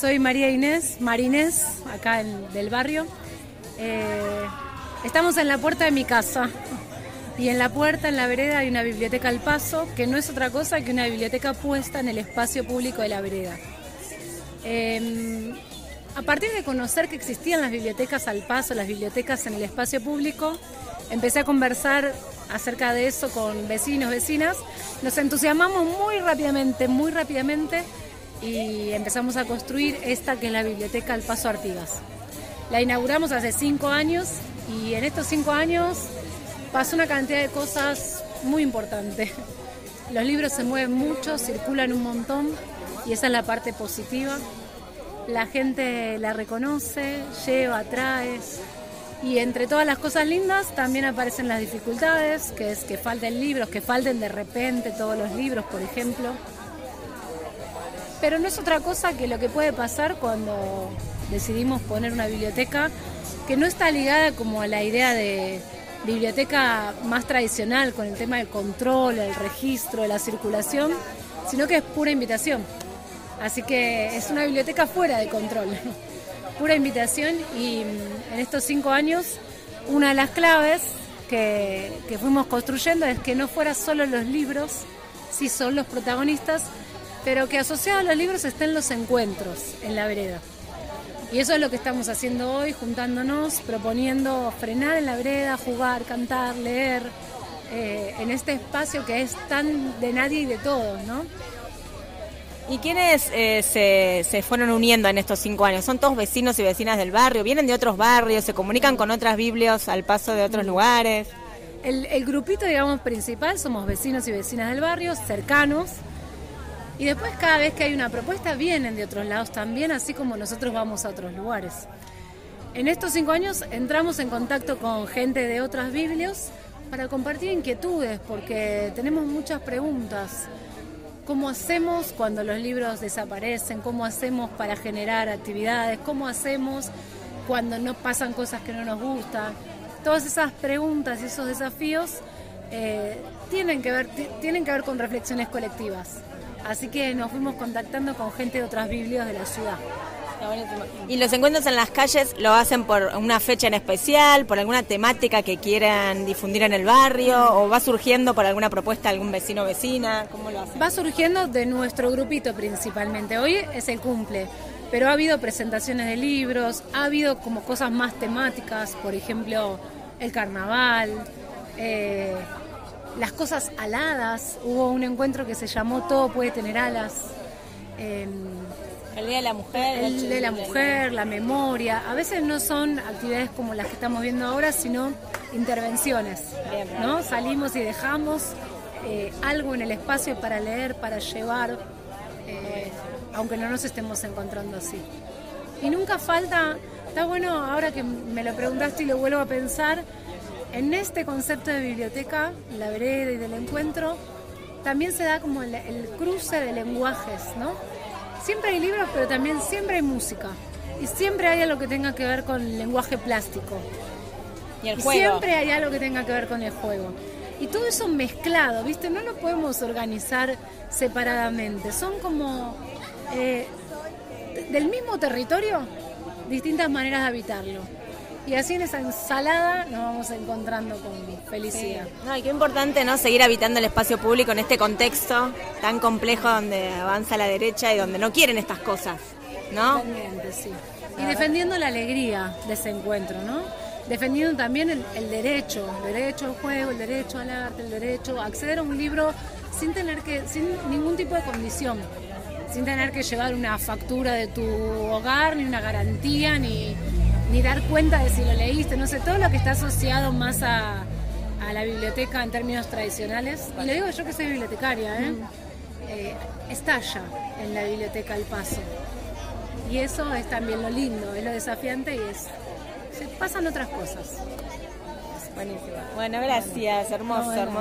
Soy María Inés Marínez, acá en, del barrio. Eh, estamos en la puerta de mi casa. Y en la puerta, en la vereda, hay una biblioteca al paso, que no es otra cosa que una biblioteca puesta en el espacio público de la vereda. Em, a partir de conocer que existían las bibliotecas al paso, las bibliotecas en el espacio público, empecé a conversar acerca de eso con vecinos, vecinas. Nos entusiasmamos muy rápidamente, muy rápidamente y empezamos a construir esta que es la Biblioteca al Paso Artigas. La inauguramos hace cinco años y en estos cinco años pasó una cantidad de cosas muy importantes. Los libros se mueven mucho, circulan un montón y esa es la parte positiva la gente la reconoce, lleva, trae. Y entre todas las cosas lindas también aparecen las dificultades, que es que falten libros, que falten de repente todos los libros, por ejemplo. Pero no es otra cosa que lo que puede pasar cuando decidimos poner una biblioteca que no está ligada como a la idea de biblioteca más tradicional con el tema del control, el registro, la circulación, sino que es pura invitación. Así que es una biblioteca fuera de control, pura invitación y mm, en estos cinco años una de las claves que, fuimos construyendo es que no fuera solo los libros, sí son los protagonistas, pero que asociados a los libros estén los encuentros en la vereda. Y eso es lo que estamos haciendo hoy, juntándonos, proponiendo frenar en la vereda, jugar, cantar, leer, eh, en este espacio que es tan de nadie y de todos, ¿no? ¿Y quiénes eh, se, fueron uniendo en estos cinco años? ¿Son todos vecinos y vecinas del barrio? ¿Vienen de otros barrios? ¿Se comunican con otras biblios al paso de otros lugares? El, grupito, digamos, principal somos vecinos y vecinas del barrio, cercanos. Y después cada vez que hay una propuesta vienen de otros lados también, así como nosotros vamos a otros lugares. En estos cinco años entramos en contacto con gente de otras biblios para compartir inquietudes, porque tenemos muchas preguntas cómo hacemos cuando los libros desaparecen, cómo hacemos para generar actividades, cómo hacemos cuando no pasan cosas que no nos gustan. Todas esas preguntas y esos desafíos eh, tienen, que ver, tienen que ver con reflexiones colectivas. Así que nos fuimos contactando con gente de otras biblias de la ciudad. ¿Y los encuentros en las calles lo hacen por una fecha en especial, por alguna temática que quieran difundir en el barrio o va surgiendo por alguna propuesta de algún vecino o vecina? ¿Cómo lo hacen? Va surgiendo de nuestro grupito principalmente. Hoy es el cumple, pero ha habido presentaciones de libros, ha habido como cosas más temáticas, por ejemplo, el carnaval. Eh, las cosas aladas, hubo un encuentro que se llamó Todo puede tener alas. El Día de la Mujer. El de la Mujer, la memoria. A veces no son actividades como las que estamos viendo ahora, sino intervenciones. ¿no? Salimos y dejamos eh, algo en el espacio para leer, para llevar, eh, aunque no nos estemos encontrando así. Y nunca falta, está bueno ahora que me lo preguntaste y lo vuelvo a pensar, en este concepto de biblioteca, la vereda y del encuentro, también se da como el, el cruce de lenguajes, ¿no? siempre hay libros, pero también siempre hay música. Y siempre hay algo que tenga que ver con el lenguaje plástico. Y el juego. siempre hay algo que tenga que ver con el juego. Y todo eso mezclado, ¿viste? No lo podemos organizar separadamente. Son como eh, del mismo territorio, distintas maneras de habitarlo. Y así en esa ensalada nos vamos encontrando con felicidad. No, y qué importante no seguir habitando el espacio público en este contexto tan complejo donde avanza la derecha y donde no quieren estas cosas, ¿no? sí. Y defendiendo la alegría de ese encuentro, ¿no? Defendiendo también el, el, derecho, el derecho al juego, el derecho al arte, el derecho a acceder a un libro sin tener que, sin ningún tipo de condición, sin tener que llevar una factura de tu hogar, ni una garantía, ni ni dar cuenta de si lo leíste, no sé, todo lo que está asociado más a, la biblioteca en términos tradicionales, y lo digo yo que soy bibliotecaria, ¿eh? Mm. Eh, estalla en la biblioteca El Paso. Y eso es también lo lindo, es lo desafiante y es se pasan otras cosas. Buenísimo. Bueno, gracias, hermoso, No, hermoso.